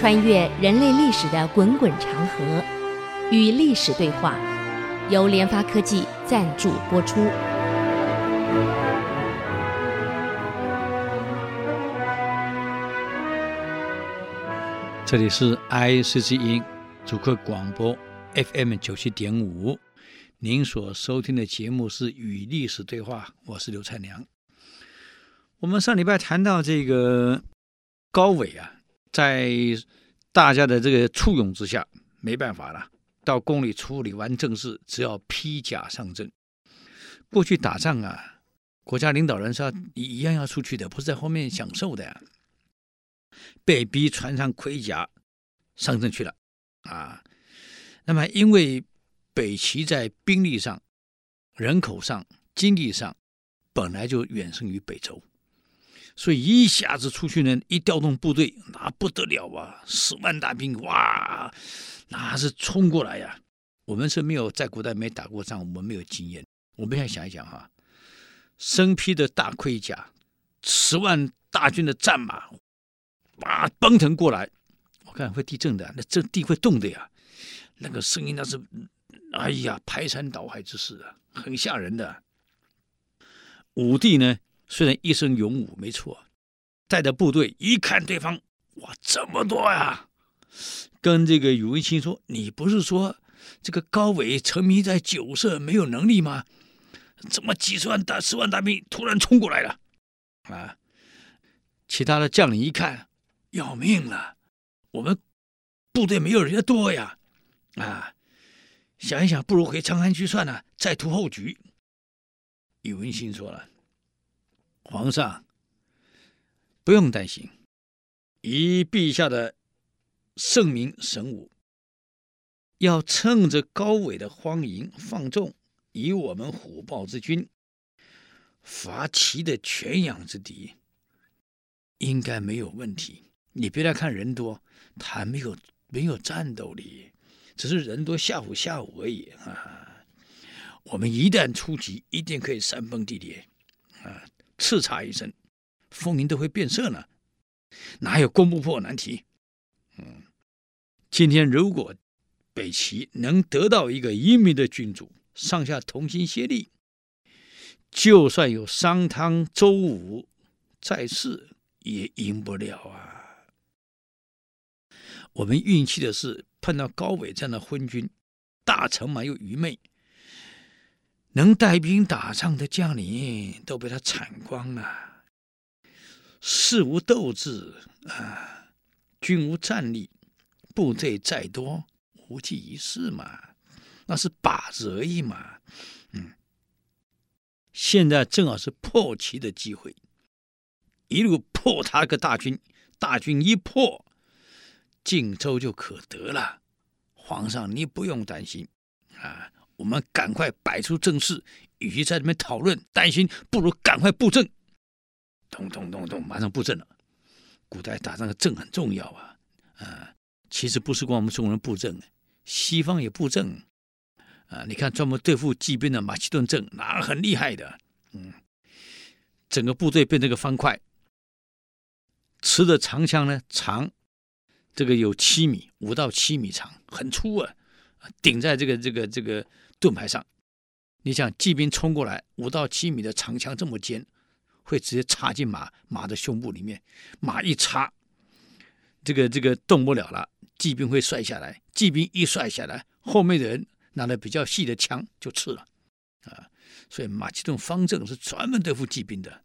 穿越人类历史的滚滚长河，与历史对话，由联发科技赞助播出。这里是 I C C 音主客广播 FM 九七点五，您所收听的节目是《与历史对话》，我是刘灿良。我们上礼拜谈到这个高伟啊，在大家的这个簇拥之下，没办法了，到宫里处理完政事，只要披甲上阵。过去打仗啊，国家领导人是要一样要出去的，不是在后面享受的呀。被逼穿上盔甲上阵去了啊！那么，因为北齐在兵力上、人口上、经济上本来就远胜于北周，所以一下子出去呢，一调动部队，那不得了啊！十万大兵哇，那是冲过来呀！我们是没有在古代没打过仗，我们没有经验。我们现在想一想哈，身披的大盔甲，十万大军的战马。哇，奔腾过来，我看会地震的，那这地会动的呀，那个声音那是，哎呀，排山倒海之势啊，很吓人的。武帝呢，虽然一身勇武，没错，带着部队一看对方，哇，这么多呀，跟这个宇文新说：“你不是说这个高纬沉迷在酒色，没有能力吗？怎么几十万大十万大兵突然冲过来了？”啊，其他的将领一看。要命了！我们部队没有人家多呀，啊，想一想，不如回长安去算了，再图后局。宇文新说了：“皇上不用担心，以陛下的圣明神武，要趁着高纬的荒淫放纵，以我们虎豹之军伐齐的犬养之敌，应该没有问题。”你别来看人多，他没有没有战斗力，只是人多吓唬吓唬而已啊！我们一旦出击，一定可以山崩地裂啊！叱咤一声，风云都会变色呢，哪有攻不破难题？嗯，今天如果北齐能得到一个英明的君主，上下同心协力，就算有商汤、周武在世，也赢不了啊！我们运气的是碰到高纬这样的昏君，大臣嘛又愚昧，能带兵打仗的将领都被他铲光了，士无斗志啊，军无战力，部队再多无济于事嘛，那是靶子而已嘛。嗯，现在正好是破齐的机会，一路破他个大军，大军一破。荆州就可得了，皇上你不用担心啊！我们赶快摆出阵势，与其在这边讨论担心，不如赶快布阵。咚咚咚咚，马上布阵了。古代打仗的阵很重要啊！啊，其实不是光我们中国人布阵，西方也布阵啊！你看专门对付骑兵的马其顿阵，那很厉害的。嗯，整个部队变成个方块，持的长枪呢长。这个有七米，五到七米长，很粗啊！顶在这个这个这个盾牌上，你想骑兵冲过来，五到七米的长枪这么尖，会直接插进马马的胸部里面，马一插，这个这个动不了了，骑兵会摔下来。骑兵一摔下来，后面的人拿了比较细的枪就刺了啊！所以马其顿方阵是专门对付骑兵的。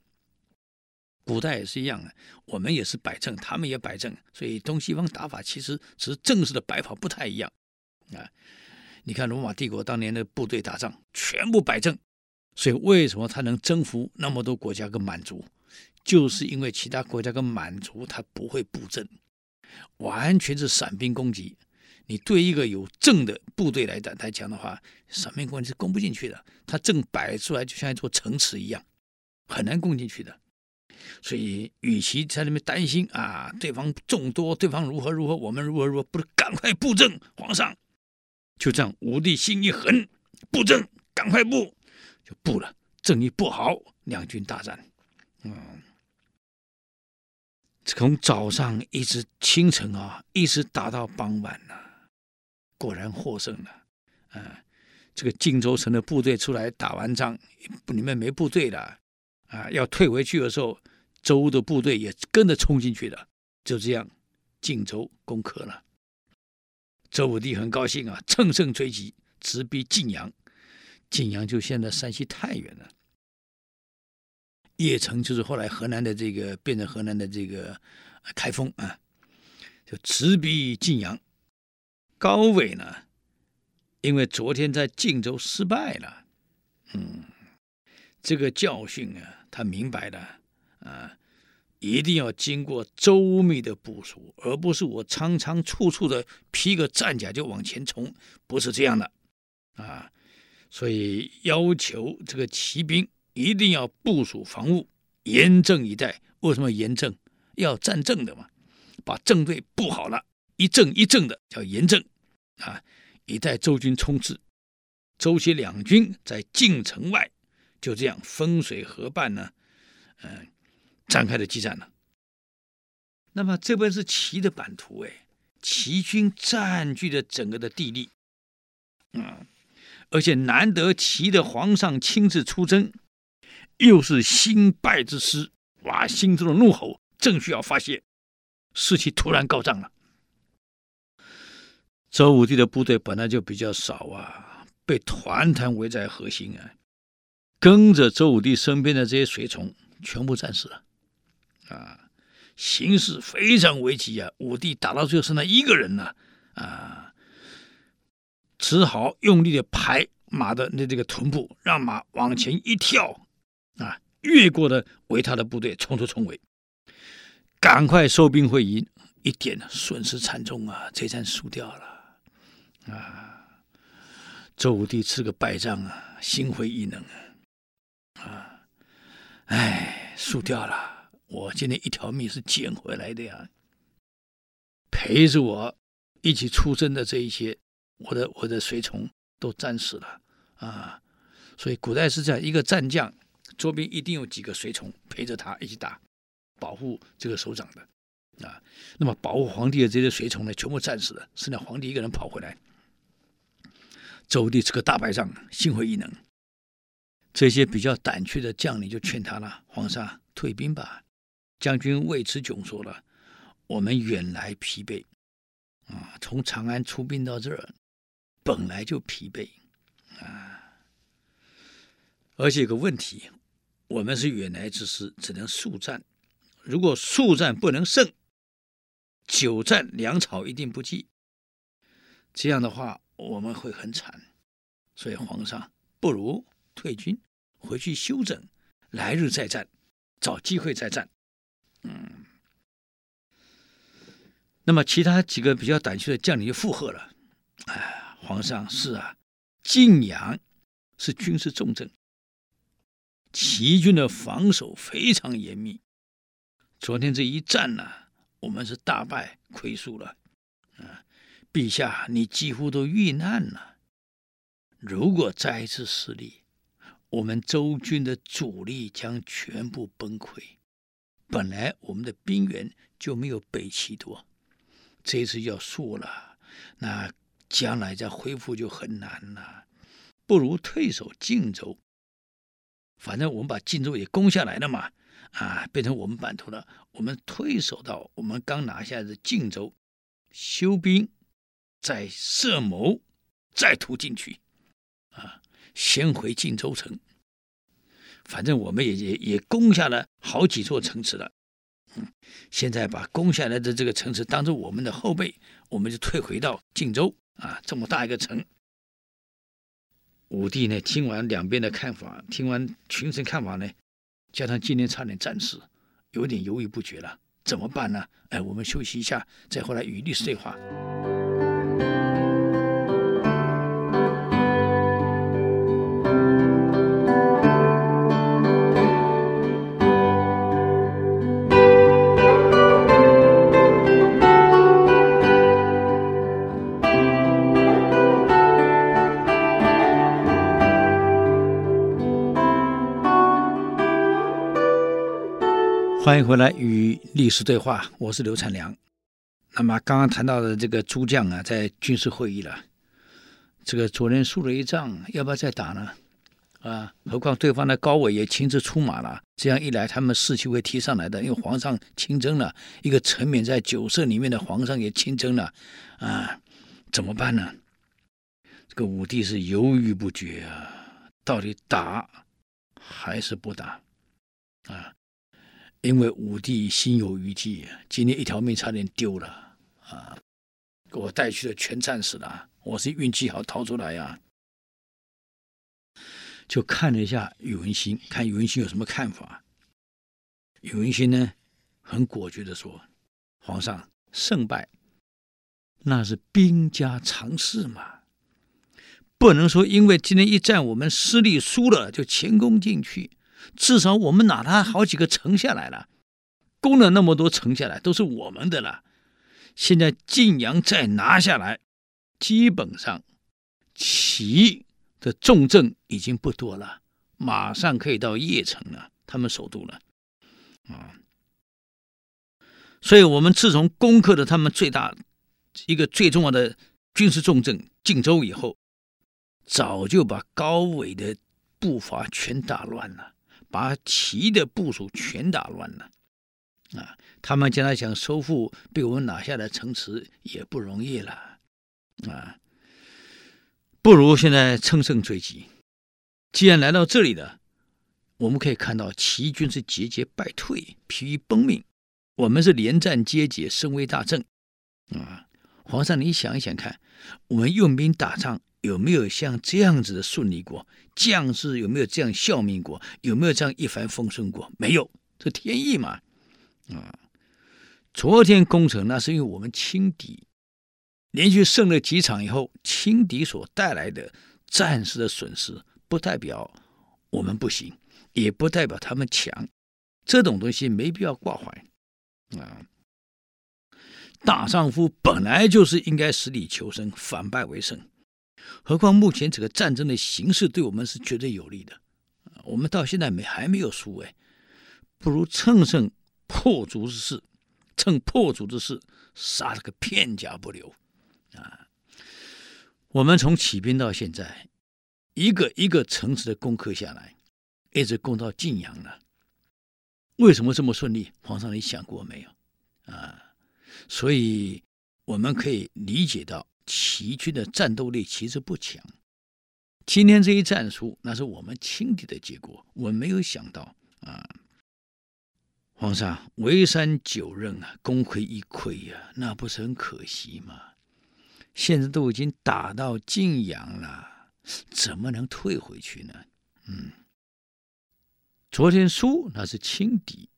古代也是一样的，我们也是摆阵，他们也摆阵，所以东西方打法其实只是正式的摆法不太一样啊。你看罗马帝国当年的部队打仗，全部摆阵，所以为什么他能征服那么多国家跟蛮族，就是因为其他国家跟蛮族他不会布阵，完全是散兵攻击。你对一个有阵的部队来讲来讲的话，散兵攻击是攻不进去的，他阵摆出来就像一座城池一样，很难攻进去的。所以，与其在那边担心啊，对方众多，对方如何如何，我们如何如何，不如赶快布阵。皇上就这样，武帝心一横，布阵，赶快布，就布了。阵一布好，两军大战。嗯，从早上一直清晨啊，一直打到傍晚呐、果然获胜了。啊，这个晋州城的部队出来打完仗，里面没部队了，啊，要退回去的时候，周的部队也跟着冲进去了。就这样，晋州攻克了。周武帝很高兴啊，乘胜追击，直逼晋阳。晋阳就现在山西太原了。邺城就是后来河南的这个变成河南的这个开封啊，就直逼晋阳。高纬呢，因为昨天在晋州失败了，嗯，这个教训啊，他明白了啊，一定要经过周密的部署，而不是我仓仓促促的披个战甲就往前冲，不是这样的啊，所以要求这个骑兵。一定要部署防务，严阵以待。为什么严阵？要战阵的嘛，把阵队布好了，一阵一阵的叫严阵啊，以待周军冲刺。周齐两军在晋城外，就这样分水河畔呢，嗯，展开了激战了。那么这边是齐的版图，哎，齐军占据了整个的地利，嗯，而且难得齐的皇上亲自出征。又是新败之师，哇！心中的怒吼正需要发泄，士气突然高涨了。周武帝的部队本来就比较少啊，被团团围在核心啊，跟着周武帝身边的这些随从全部战死了，啊，形势非常危急啊！武帝打到最后剩下一个人了，啊，只好用力的拍马的那这个臀部，让马往前一跳。啊！越过了围他的部队，冲出重围，赶快收兵回营，一点损失惨重啊！这战输掉了啊！周武帝吃个败仗啊，心灰意冷啊！啊，哎，输掉了！我今天一条命是捡回来的呀！陪着我一起出征的这一些，我的我的随从都战死了啊！所以古代是这样一个战将。周边一定有几个随从陪着他一起打，保护这个首长的啊。那么保护皇帝的这些随从呢，全部战死了，剩下皇帝一个人跑回来。周武帝吃个大败仗，心灰意冷。这些比较胆怯的将领就劝他了：“皇上退兵吧。”将军尉迟迥说了：“我们远来疲惫啊，从长安出兵到这儿，本来就疲惫啊，而且有个问题。”我们是远来之师，只能速战。如果速战不能胜，久战粮草一定不济。这样的话，我们会很惨。所以皇上不如退军回去休整，来日再战，找机会再战。嗯。那么其他几个比较胆怯的将领就附和了：“哎，皇上是啊，晋阳是军事重镇。”齐军的防守非常严密，昨天这一战呢，我们是大败亏输了。啊，陛下，你几乎都遇难了。如果再一次失利，我们周军的主力将全部崩溃。本来我们的兵源就没有北齐多，这一次要输了，那将来再恢复就很难了。不如退守晋州。反正我们把晋州也攻下来了嘛，啊，变成我们版图了。我们退守到我们刚拿下的晋州，休兵，再设谋，再突进去，啊，先回晋州城。反正我们也也也攻下了好几座城池了，现在把攻下来的这个城池当做我们的后背，我们就退回到晋州啊，这么大一个城。武帝呢，听完两边的看法，听完群臣看法呢，加上今天差点战死，有点犹豫不决了，怎么办呢？哎，我们休息一下，再回来与历史对话。欢迎回来与历史对话，我是刘灿良。那么刚刚谈到的这个诸将啊，在军事会议了，这个昨天输了一仗，要不要再打呢？啊，何况对方的高纬也亲自出马了，这样一来，他们士气会提上来的。因为皇上亲征了，一个沉湎在酒色里面的皇上也亲征了，啊，怎么办呢？这个武帝是犹豫不决啊，到底打还是不打？啊？因为武帝心有余悸，今天一条命差点丢了啊！给我带去的全战死了，我是运气好逃出来呀。就看了一下宇文新，看宇文新有什么看法。宇文新呢，很果决的说：“皇上胜败，那是兵家常事嘛，不能说因为今天一战我们失利输了就前功尽弃。”至少我们拿他好几个城下来了，攻了那么多城下来，都是我们的了。现在晋阳再拿下来，基本上齐的重镇已经不多了，马上可以到邺城了，他们首都了。啊，所以我们自从攻克了他们最大一个最重要的军事重镇晋州以后，早就把高纬的步伐全打乱了。把齐的部署全打乱了，啊！他们将来想收复被我们拿下的城池也不容易了，啊！不如现在乘胜追击。既然来到这里了，我们可以看到齐军是节节败退，疲于奔命；我们是连战皆捷，声威大振。啊！皇上，你想一想看，我们用兵打仗。有没有像这样子的顺利过？将士有没有这样效命过？有没有这样一帆风顺过？没有，这天意嘛。啊，昨天攻城那是因为我们轻敌，连续胜了几场以后，轻敌所带来的战士的损失，不代表我们不行，也不代表他们强。这种东西没必要挂怀啊。大丈夫本来就是应该死里求生，反败为胜。何况目前这个战争的形势对我们是绝对有利的，我们到现在没还没有输哎，不如乘胜破竹之势，趁破竹之势杀了个片甲不留啊！我们从起兵到现在，一个一个城池的攻克下来，一直攻到晋阳了。为什么这么顺利？皇上，你想过没有啊？所以我们可以理解到。齐军的战斗力其实不强，今天这一战输，那是我们轻敌的结果。我没有想到啊，皇上围山九仞啊，功亏一篑呀，那不是很可惜吗？现在都已经打到晋阳了，怎么能退回去呢？嗯，昨天输那是轻敌，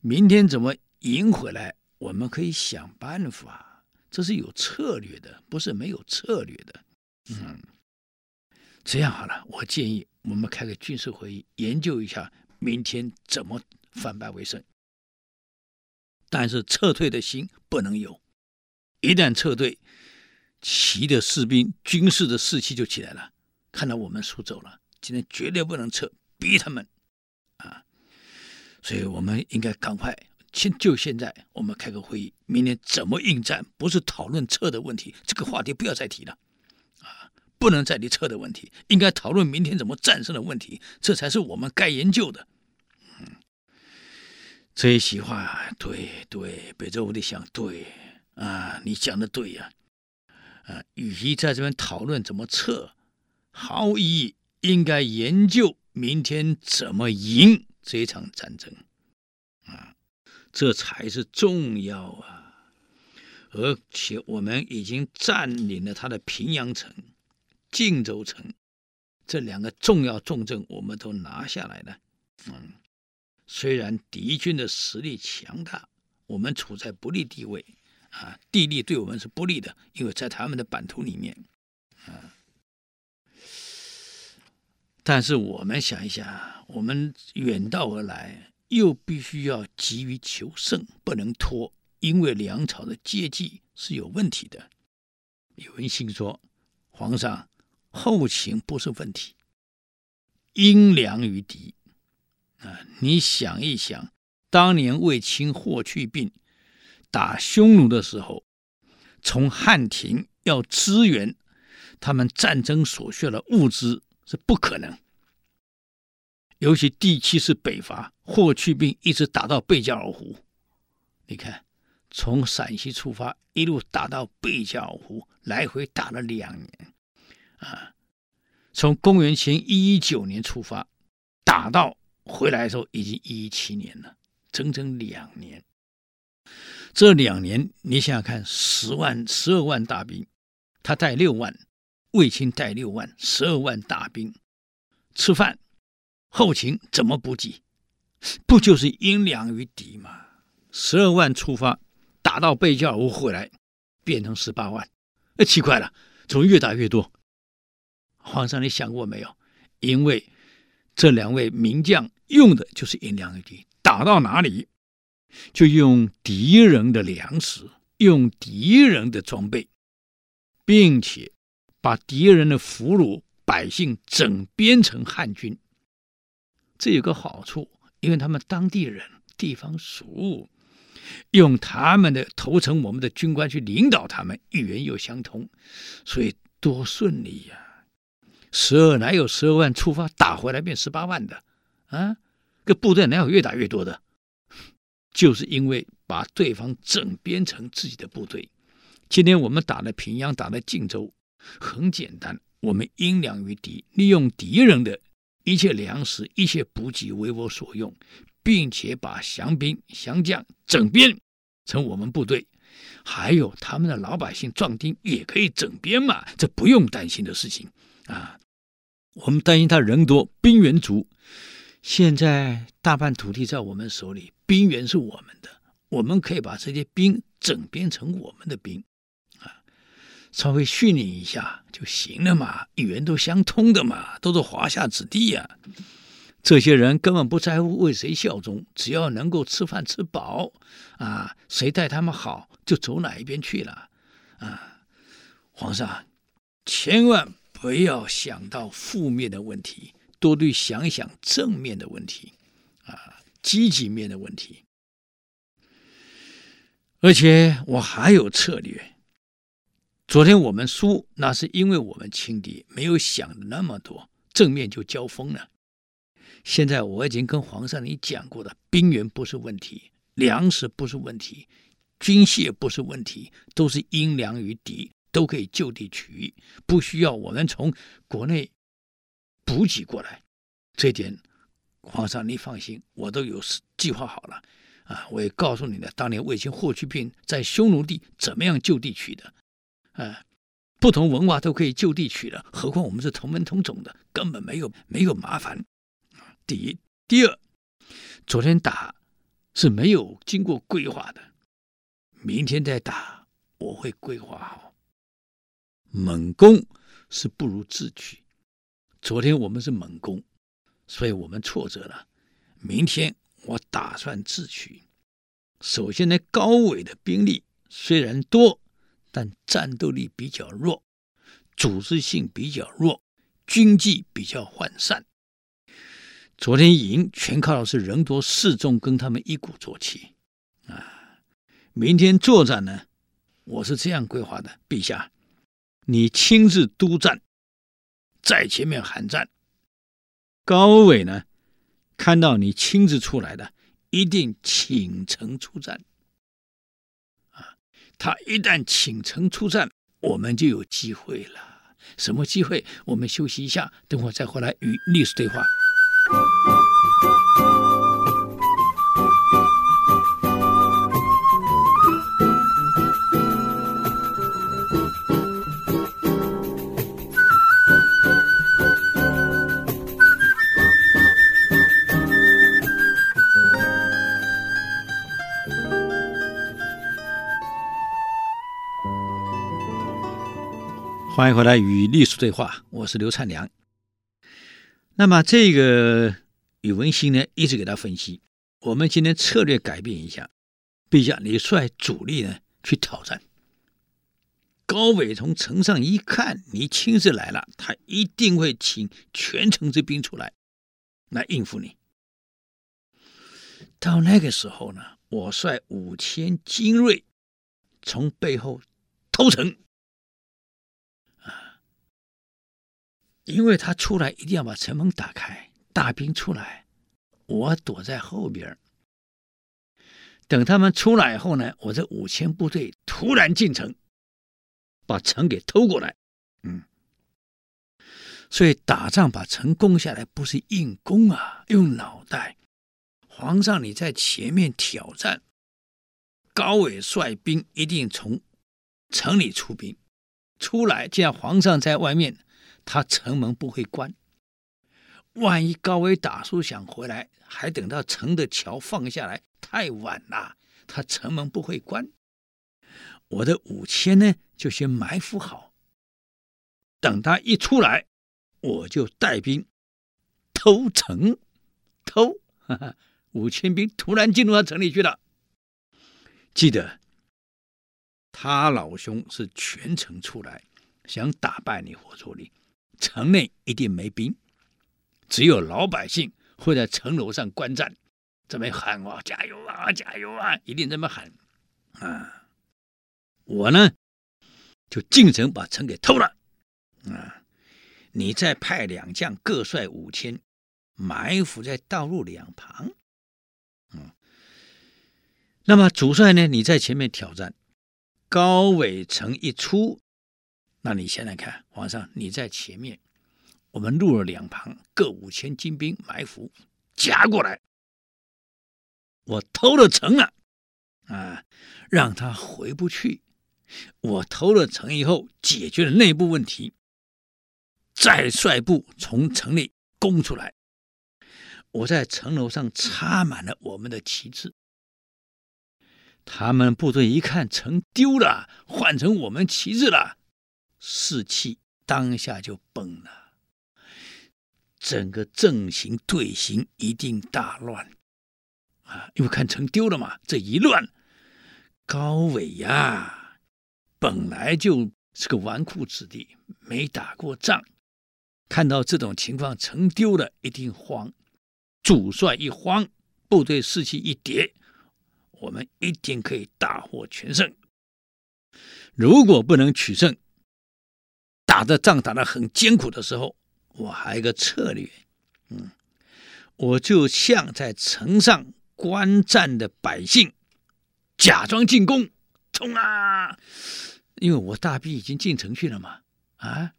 明天怎么赢回来？我们可以想办法。这是有策略的，不是没有策略的。嗯，这样好了，我建议我们开个军事会议，研究一下明天怎么反败为胜。但是撤退的心不能有，一旦撤退，齐的士兵军事的士气就起来了。看到我们输走了，今天绝对不能撤，逼他们啊！所以我们应该赶快。现就现在，我们开个会议，明年怎么应战？不是讨论撤的问题，这个话题不要再提了，啊，不能再提撤的问题，应该讨论明天怎么战胜的问题，这才是我们该研究的。嗯，这一席话，对对，北周武帝想对啊，你讲的对呀，啊，与其在这边讨论怎么撤，毫无意义，应该研究明天怎么赢这一场战争。啊这才是重要啊！而且我们已经占领了他的平阳城、晋州城这两个重要重镇，我们都拿下来了。嗯，虽然敌军的实力强大，我们处在不利地位啊，地利对我们是不利的，因为在他们的版图里面啊。但是我们想一想，我们远道而来。又必须要急于求胜，不能拖，因为粮草的接济是有问题的。宇文新说：“皇上，后勤不是问题，应粮于敌啊！你想一想，当年卫青霍去病打匈奴的时候，从汉庭要支援他们战争所需要的物资是不可能。尤其第七次北伐，霍去病一直打到贝加尔湖。你看，从陕西出发，一路打到贝加尔湖，来回打了两年。啊，从公元前一一九年出发，打到回来的时候已经一一七年了，整整两年。这两年，你想想看，十万、十二万大兵，他带六万，卫青带六万，十二万大兵，吃饭。后勤怎么补给？不就是英良于敌吗？十二万出发，打到贝加尔湖回来，变成十八万。哎，奇怪了，怎么越打越多？皇上，你想过没有？因为这两位名将用的就是英良于敌，打到哪里就用敌人的粮食，用敌人的装备，并且把敌人的俘虏百姓整编成汉军。这有个好处，因为他们当地人地方熟，用他们的头层我们的军官去领导他们，语言又相通，所以多顺利呀、十二哪有十二万出发打回来变十八万的啊？这部队哪有越打越多的？就是因为把对方整编成自己的部队。今天我们打的平阳，打的晋州，很简单，我们英良于敌，利用敌人的。一切粮食、一切补给为我所用，并且把降兵、降将整编成我们部队，还有他们的老百姓壮丁也可以整编嘛，这不用担心的事情啊。我们担心他人多，兵源足。现在大半土地在我们手里，兵源是我们的，我们可以把这些兵整编成我们的兵。稍微训练一下就行了嘛，语言都相通的嘛，都是华夏子弟呀、啊。这些人根本不在乎为谁效忠，只要能够吃饭吃饱，啊，谁待他们好就走哪一边去了。啊，皇上，千万不要想到负面的问题，多去想想正面的问题，啊，积极面的问题。而且我还有策略。昨天我们输，那是因为我们轻敌，没有想的那么多，正面就交锋了。现在我已经跟皇上你讲过的，兵源不是问题，粮食不是问题，军械不是问题，都是英良于敌，都可以就地取，不需要我们从国内补给过来。这点，皇上你放心，我都有计划好了啊！我也告诉你了，当年卫青、霍去病在匈奴地怎么样就地取的。呃，不同文化都可以就地取了，何况我们是同门同种的，根本没有没有麻烦。第一，第二，昨天打是没有经过规划的，明天再打我会规划好。猛攻是不如智取，昨天我们是猛攻，所以我们挫折了。明天我打算智取。首先呢，高伟的兵力虽然多。但战斗力比较弱，组织性比较弱，军纪比较涣散。昨天赢全靠的是人多势众，跟他们一鼓作气啊！明天作战呢，我是这样规划的：陛下，你亲自督战，在前面喊战。高伟呢，看到你亲自出来的，一定倾城出战。他一旦请城出战，我们就有机会了。什么机会？我们休息一下，等会再回来与历史对话。欢迎回来与历史对话，我是刘灿良。那么这个宇文新呢，一直给他分析。我们今天策略改变一下，陛下，你率主力呢去挑战。高伟从城上一看，你亲自来了，他一定会请全城之兵出来来应付你。到那个时候呢，我率五千精锐从背后偷城因为他出来一定要把城门打开，大兵出来，我躲在后边。等他们出来以后呢，我这五千部队突然进城，把城给偷过来。嗯，所以打仗把城攻下来不是硬攻啊，用脑袋。皇上你在前面挑战，高伟率兵一定从城里出兵，出来见皇上在外面，他城门不会关。万一高威打输想回来，还等到城的桥放下来。太晚了，他城门不会关。我的五千呢，就先埋伏好，等他一出来，我就带兵偷城，偷，哈哈，五千兵突然进入到城里去了。记得，他老兄是全城出来，想打败你活捉你，城内一定没兵，只有老百姓会在城楼上观战。这么喊我加油啊，加油啊！一定这么喊啊！我呢，就进城把城给偷了啊！你再派两将各率五千，埋伏在道路两旁。那么主帅呢？你在前面挑战，高伟城一出，那你现在看，皇上你在前面，我们路的两旁各五千精兵埋伏，夹过来。我偷了城了，啊，让他回不去。我偷了城以后，解决了内部问题，再率部从城里攻出来。我在城楼上插满了我们的旗帜，他们部队一看城丢了，换成我们旗帜了，士气当下就崩了，整个阵型队形一定大乱。啊，因为看城丢了嘛，这一乱，高伟呀，本来就是个纨绔子弟，没打过仗，看到这种情况，城丢了，一定慌。主帅一慌，部队士气一跌，我们一定可以大获全胜。如果不能取胜，打的仗打得很艰苦的时候，我还有一个策略，嗯，我就像在城上。观战的百姓假装进攻，冲啊！因为我大兵已经进城去了嘛，啊，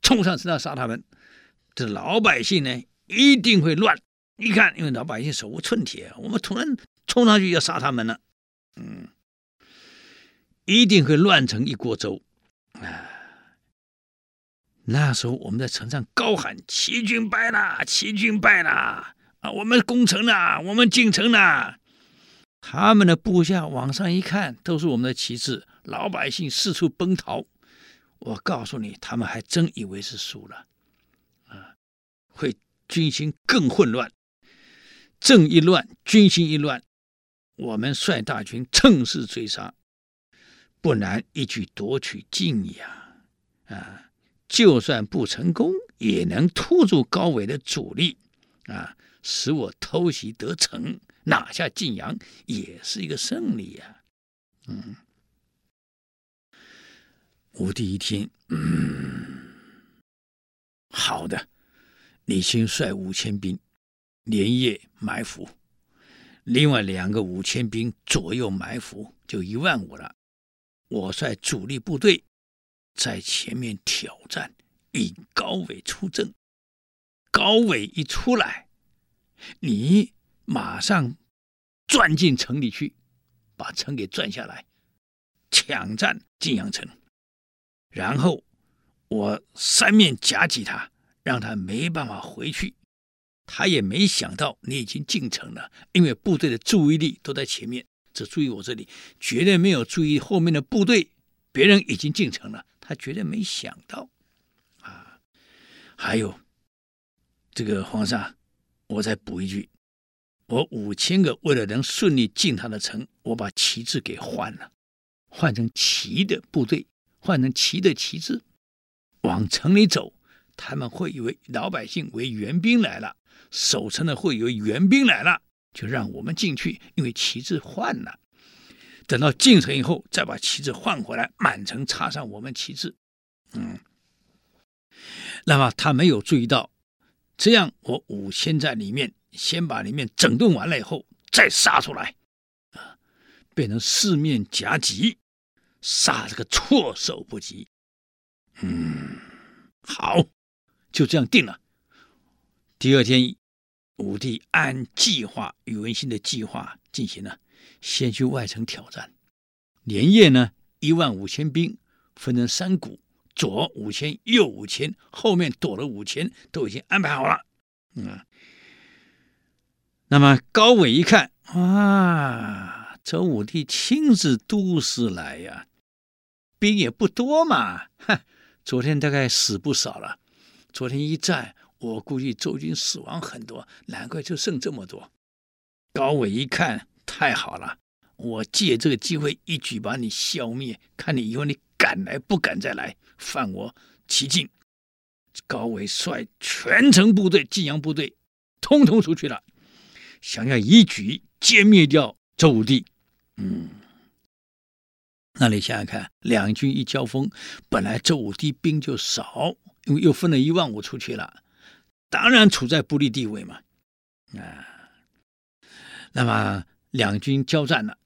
冲上城要杀他们。这老百姓呢，一定会乱。你看，因为老百姓手无寸铁，我们突然冲上去要杀他们了，嗯，一定会乱成一锅粥啊！那时候我们在城上高喊：“齐军败了，齐军败了。”啊！我们攻城了，我们进城了。他们的部下往上一看，都是我们的旗帜，老百姓四处奔逃。我告诉你，他们还真以为是输了，啊，会军心更混乱。阵一乱，军心一乱，我们率大军乘势追杀，不难一举夺取晋阳。啊，就算不成功，也能拖住高伟的主力，啊。使我偷袭得逞，拿下晋阳，也是一个胜利呀、嗯，武帝一听，嗯，好的，你先率五千兵连夜埋伏，另外两个五千兵左右埋伏，就一万五了。我率主力部队在前面挑战，引高伟出阵。高伟一出来。你马上钻进城里去，把城给钻下来，抢占晋阳城，然后我三面夹击他，让他没办法回去。他也没想到你已经进城了，因为部队的注意力都在前面，只注意我这里，绝对没有注意后面的部队。别人已经进城了，他绝对没想到。啊，还有这个皇上。我再补一句，我五千个为了能顺利进他的城，我把旗帜给换了，换成旗的部队，换成旗的旗帜，往城里走，他们会以为老百姓为援兵来了，守城的会以为援兵来了，就让我们进去，因为旗帜换了。等到进城以后，再把旗帜换回来，满城插上我们旗帜。嗯，那么他没有注意到，这样我五千在里面，先把里面整顿完了以后，再杀出来，啊，变成四面夹击，杀这个措手不及。嗯，好，就这样定了。第二天，武帝按计划，宇文新的计划进行了。先去外城挑战，连夜呢，一万五千兵分成三股，左五千，右五千，后面躲了五千，都已经安排好了。嗯，那么高纬一看，啊，周武帝亲自督师来呀，兵也不多嘛，哼，昨天大概死不少了。昨天一战，我估计周军死亡很多，难怪就剩这么多。高纬一看。太好了！我借这个机会一举把你消灭，看你以后你敢来不敢再来犯我齐境。高伟率全城部队、晋阳部队，通通出去了，想要一举歼灭掉周武帝。嗯，那你想想看，两军一交锋，本来周武帝兵就少，因为又分了一万五出去了，当然处在不利地位嘛。啊，那么。两军交战了，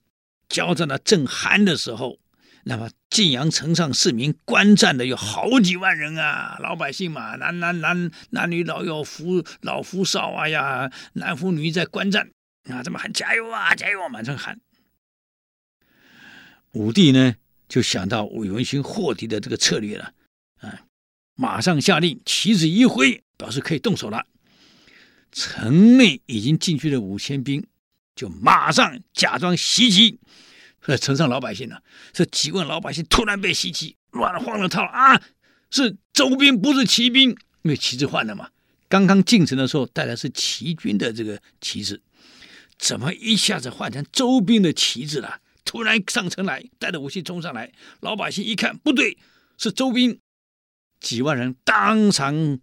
交战的正酣的时候，那么晋阳城上市民观战的有好几万人啊，老百姓嘛，男男男男女老幼夫老夫少啊呀，男妇女在观战啊，这么喊加油啊加油啊，满城喊。武帝呢就想到韦文新获敌的这个策略了啊，马上下令旗子一挥，表示可以动手了。城内已经进去了五千兵。就马上假装袭击，呃，城上老百姓呢，这几万老百姓突然被袭击，乱了慌了套啊！是周兵，不是骑兵，因为旗帜换了嘛。刚刚进城的时候带的是齐军的这个旗帜，怎么一下子换成周兵的旗帜了？突然上城来，带着武器冲上来，老百姓一看不对，是周兵，几万人当场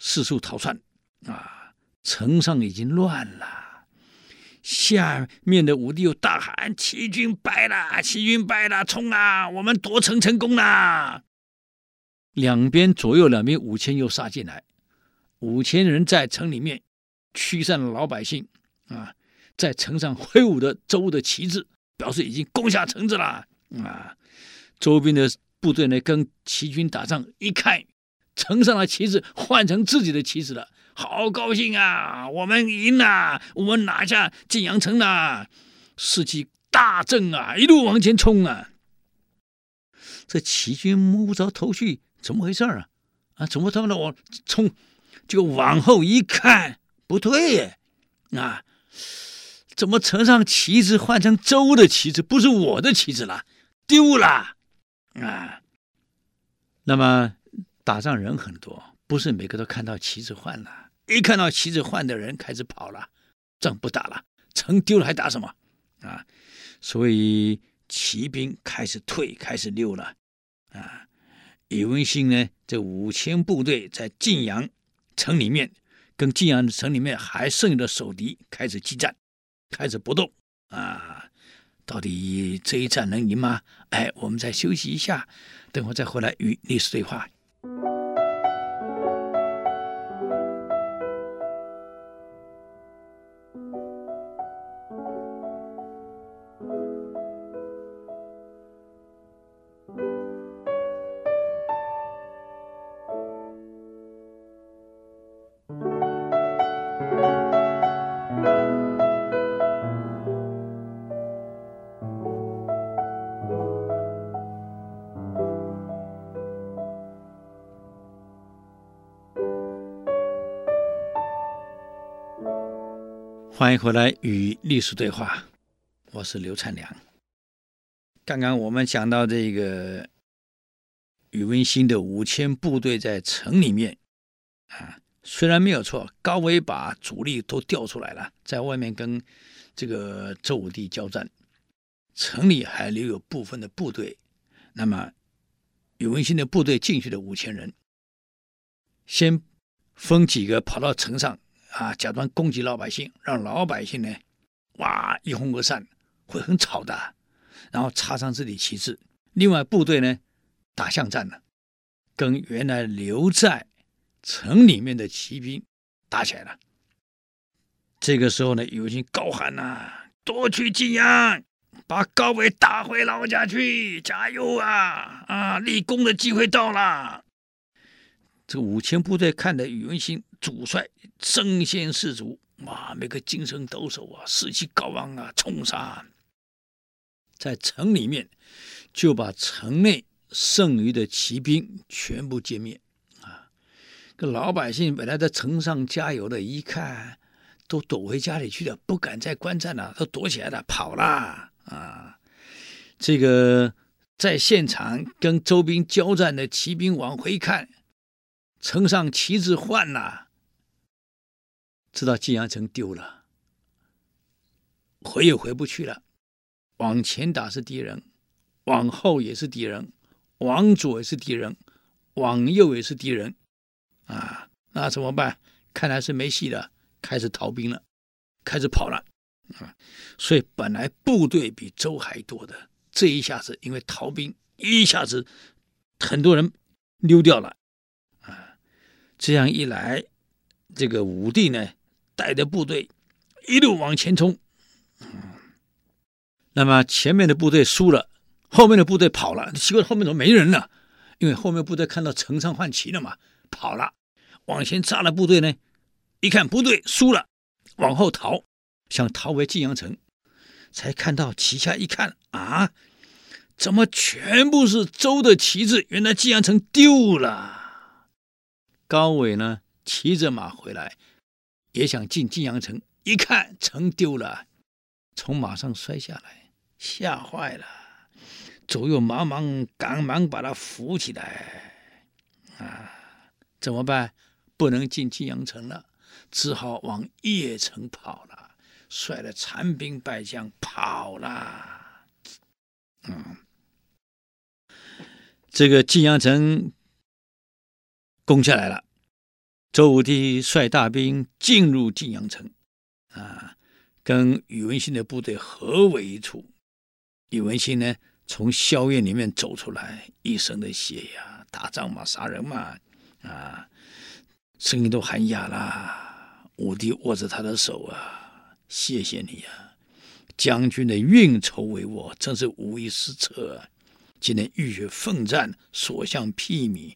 四处逃窜啊！城上已经乱了。下面的武帝又大喊：“齐军败了！齐军败了！冲啊！我们夺城成功了！”两边左右两边五千又杀进来，五千人在城里面驱散了老百姓啊，在城上挥舞着周的旗帜，表示已经攻下城子了啊。周边的部队呢，跟齐军打仗，一看城上的旗帜换成自己的旗帜了。好高兴啊！我们赢了，我们拿下晋阳城了，士气大振啊！一路往前冲啊！这齐军摸不着头绪，怎么回事啊？啊，怎么这么的往冲？就往后一看，不对耶！啊，怎么城上旗子换成周的旗子，不是我的旗子了？丢了啊！那么打仗人很多，不是每个都看到旗子换了。一看到旗子换的人开始跑了，仗不打了，城丢了还打什么啊？所以骑兵开始退，开始溜了啊。宇文新呢，这五千部队在晋阳城里面，跟晋阳城里面还剩余的守敌开始激战，开始搏斗啊。到底这一战能赢吗？哎，我们再休息一下，等会再回来与历史对话。欢迎回来与历史对话，我是刘灿良。刚刚我们讲到这个宇文新的五千部队在城里面啊，虽然没有错，高纬把主力都调出来了，在外面跟这个周武帝交战，城里还留有部分的部队。那么宇文新的部队进去的五千人，先分几个跑到城上。啊，假装攻击老百姓，让老百姓呢哇，一哄而散，会很吵的。然后插上自己旗帜，另外部队呢打巷战了，跟原来留在城里面的骑兵打起来了。这个时候呢，宇文新高喊呐、：“夺取晋阳，把高伟打回老家去，加油啊！啊，立功的机会到了。”这五千部队看着宇文新主帅身先士卒，哇，每个精神抖擞啊，士气高昂啊，冲杀！在城里面就把城内剩余的骑兵全部歼灭啊！这老百姓本来在城上加油的，一看都躲回家里去了，不敢再观战了，都躲起来了，跑了啊！这个在现场跟周兵交战的骑兵往回看。城上旗子换了，知道晋阳城丢了，回也回不去了。往前打是敌人，往后也是敌人，往左也是敌人，往右也是敌人，啊，那怎么办？看来是没戏了，开始逃兵了，开始跑了，啊，所以本来部队比周还多的，这一下子因为逃兵，一下子很多人溜掉了。啊这样一来，这个武帝呢，带着部队一路往前冲。那么前面的部队输了，后面的部队跑了。奇怪，后面怎么没人了？因为后面部队看到城上换旗了嘛，跑了。往前扎的部队呢，一看不对，输了，往后逃，想逃回晋阳城。才看到旗下一看啊，怎么全部是周的旗帜？原来晋阳城丢了。高伟呢，骑着马回来，也想进晋阳城。一看城丢了，从马上摔下来，吓坏了。左右忙忙赶忙把他扶起来。啊，怎么办？不能进晋阳城了，只好往邺城跑了。率了残兵败将跑了。嗯，这个晋阳城。攻下来了，周武帝率大兵进入晋阳城，啊，跟宇文新的部队合围一处。宇文新呢，从硝烟里面走出来，一身的血呀，打仗嘛，杀人嘛，啊，声音都喊哑了。武帝握着他的手啊，谢谢你啊，将军的运筹帷幄，真是无一失策。今天浴血奋战，所向披靡。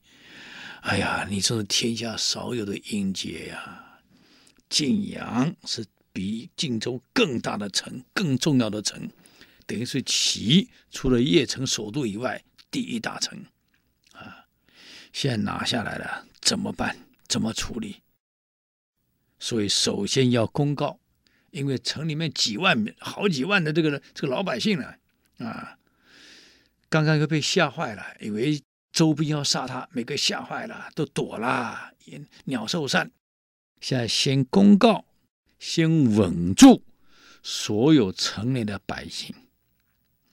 哎呀，你这是天下少有的英杰呀！晋阳是比晋州更大的城，更重要的城，等于是齐除了邺城首都以外第一大城啊！现在拿下来了，怎么办？怎么处理？所以首先要公告，因为城里面几万、好几万的这个这个老百姓呢，啊，刚刚又被吓坏了，以为。周兵要杀他，每个吓坏了，都躲了，鸟兽散。现在先公告，先稳住所有城内的百姓，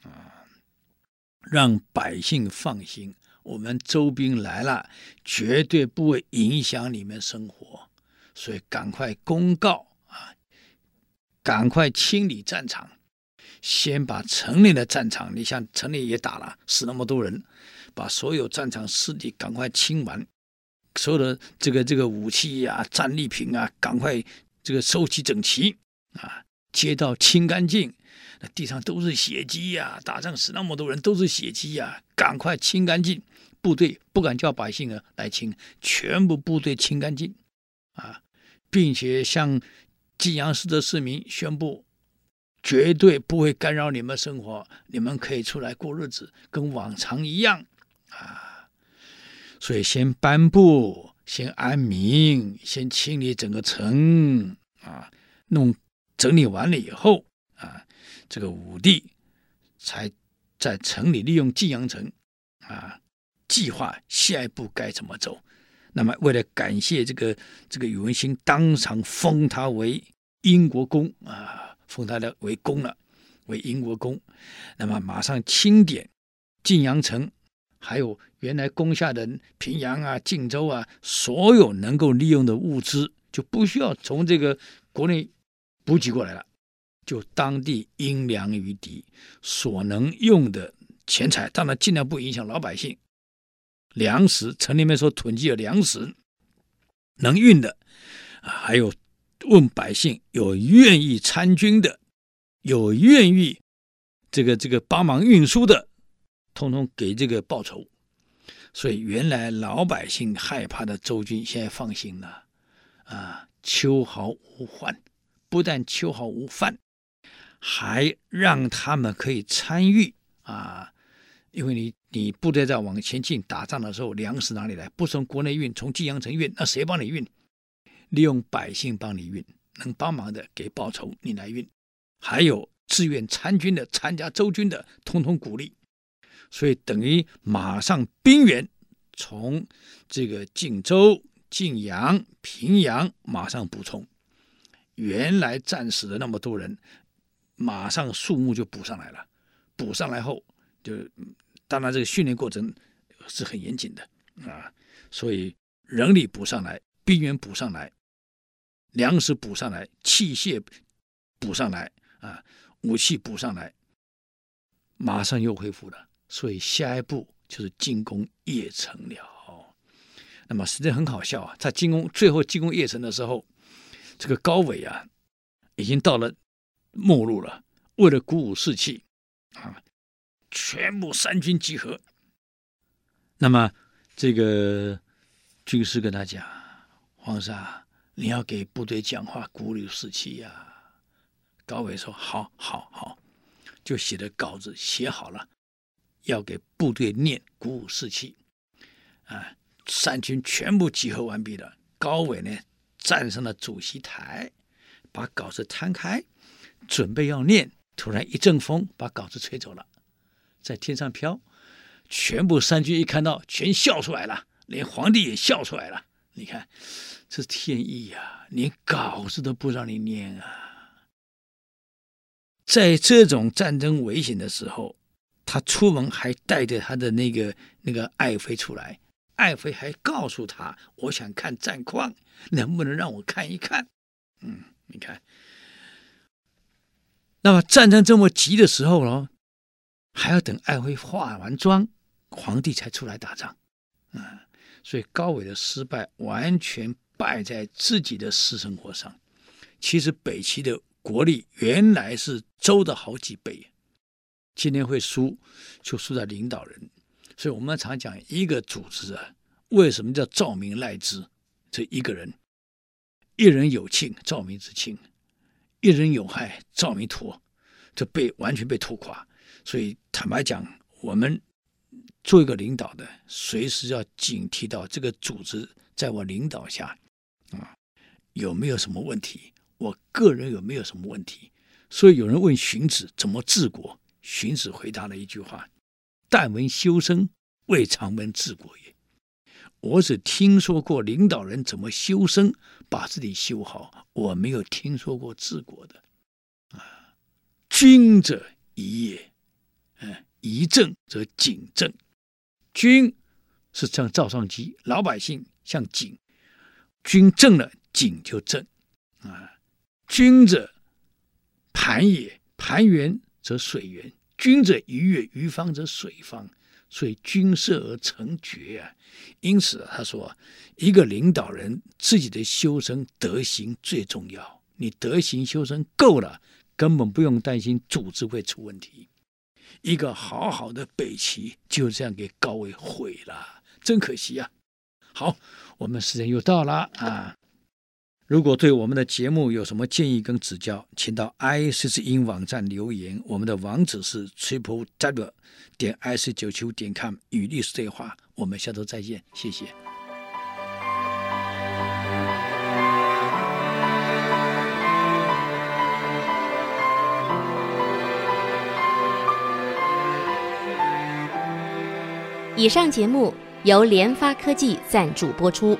啊，让百姓放心，我们周兵来了，绝对不会影响你们生活。所以赶快公告啊，赶快清理战场，先把城内的战场，你像城里也打了，死那么多人。把所有战场尸体赶快清完，所有的这个这个武器呀、啊、战利品啊，赶快这个收集整齐啊，街道清干净，那地上都是血迹呀，打仗死那么多人都是血迹呀，赶快清干净。部队不敢叫百姓啊来清，全部部队清干净啊，并且向晋阳市的市民宣布，绝对不会干扰你们生活，你们可以出来过日子，跟往常一样。啊，所以先颁布，先安民，先清理整个城啊，弄整理完了以后啊，这个武帝才在城里利用晋阳城啊，计划下一步该怎么走。那么为了感谢这个这个宇文新，当场封他为英国公啊，封他的为公了，为英国公。那么马上清点晋阳城。还有原来攻下的平阳啊、晋州啊，所有能够利用的物资就不需要从这个国内补给过来了，就当地因粮于敌，所能用的钱财，当然尽量不影响老百姓。粮食，城里面所囤积的粮食，能运的，啊还有问百姓有愿意参军的，有愿意这个这个帮忙运输的，通通给这个报酬。所以原来老百姓害怕的周军，现在放心了，啊，秋毫无患，不但秋毫无犯。还让他们可以参与啊，因为你你部队在往前进打仗的时候，粮食哪里来？不从国内运，从晋阳城运，那谁帮你运？利用百姓帮你运，能帮忙的给报酬，你来运。还有自愿参军的、参加周军的，通通鼓励。所以等于马上兵源从这个晋州、晋阳、平阳马上补充。原来战死的那么多人。马上数目就补上来了，补上来后，就当然这个训练过程是很严谨的啊，所以人力补上来，兵员补上来，粮食补上来，器械补上来啊，武器补上来，马上又恢复了，所以下一步就是进攻邺城了。那么实际很好笑啊，在进攻最后进攻邺城的时候，这个高纬啊，已经到了。末路了，为了鼓舞士气，啊，全部三军集合。那么这个军师跟他讲：“皇上，你要给部队讲话，鼓舞士气呀、”高纬说：“好，好，好。”就写的稿子写好了，要给部队念，鼓舞士气。啊，三军全部集合完毕了。高纬呢，站上了主席台，把稿子摊开。准备要念，突然一阵风把稿子吹走了，在天上飘。全部三军一看到，全笑出来了，连皇帝也笑出来了。你看，这天意呀，连稿子都不让你念啊！在这种战争危险的时候，他出门还带着他的那个那个爱妃出来，爱妃还告诉他：“我想看战况，能不能让我看一看？”嗯，你看。那么战争这么急的时候呢，还要等爱妃化完妆，皇帝才出来打仗，啊，所以高纬的失败完全败在自己的私生活上。其实北齐的国力原来是周的好几倍，今天会输就输在领导人。所以我们常讲一个组织啊，为什么叫赵明赖之？这一个人，一人有庆，赵明之庆。一人有害，赵弥陀，就被完全被拖垮。所以坦白讲，我们做一个领导的，随时要警惕到这个组织在我领导下啊有没有什么问题，我个人有没有什么问题。所以有人问荀子怎么治国，荀子回答了一句话：“但闻修身，未尝闻治国也。”我只听说过领导人怎么修身，把自己修好，我没有听说过治国的。啊，君者仪也，嗯，仪正则景正。君是像照相机，老百姓像景，君正了，景就正。啊，君者盘也，盘圆则水源；君者鱼也，鱼方则水方。所以君设而成绝啊，因此他说，一个领导人自己的修身德行最重要。你德行修身够了，根本不用担心组织会出问题。一个好好的北齐就这样给高纬毁了，真可惜啊！好，我们时间又到了啊。如果对我们的节目有什么建议跟指教，请到 i c c 音网站留言。我们的网址是 triple w 点 ic 九七五点 com 与历史对话。我们下周再见，谢谢。以上节目由联发科技赞助播出。